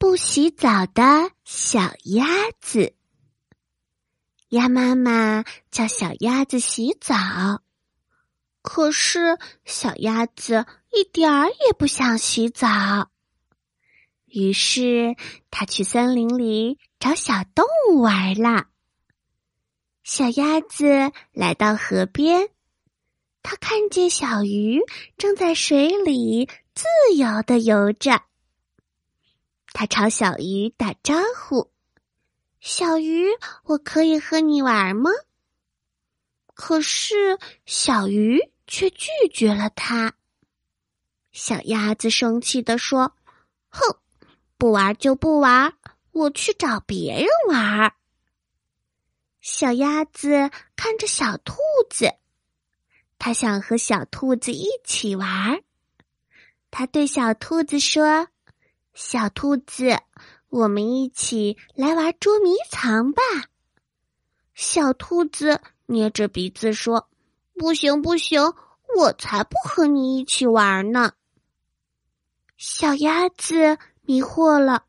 不洗澡的小鸭子。鸭妈妈叫小鸭子洗澡，可是小鸭子一点儿也不想洗澡。于是，它去森林里找小动物玩了。小鸭子来到河边，它看见小鱼正在水里自由的游着。他朝小鱼打招呼：“小鱼，我可以和你玩吗？”可是小鱼却拒绝了他。小鸭子生气地说：“哼，不玩就不玩，我去找别人玩。”小鸭子看着小兔子，它想和小兔子一起玩。它对小兔子说。小兔子，我们一起来玩捉迷藏吧。小兔子捏着鼻子说：“不行，不行，我才不和你一起玩呢。”小鸭子迷惑了，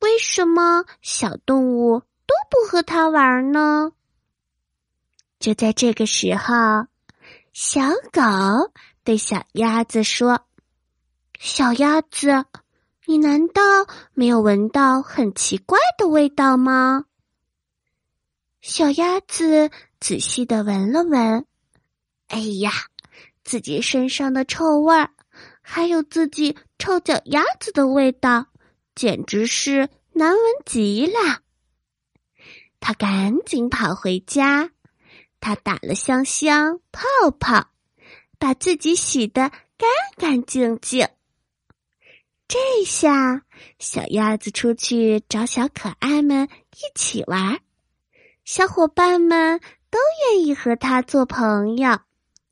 为什么小动物都不和它玩呢？就在这个时候，小狗对小鸭子说：“小鸭子。”你难道没有闻到很奇怪的味道吗？小鸭子仔细的闻了闻，哎呀，自己身上的臭味儿，还有自己臭脚丫子的味道，简直是难闻极了。他赶紧跑回家，他打了香香泡泡，把自己洗得干干净净。这下，小鸭子出去找小可爱们一起玩，小伙伴们都愿意和它做朋友。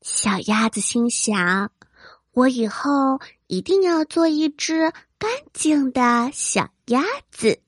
小鸭子心想：“我以后一定要做一只干净的小鸭子。”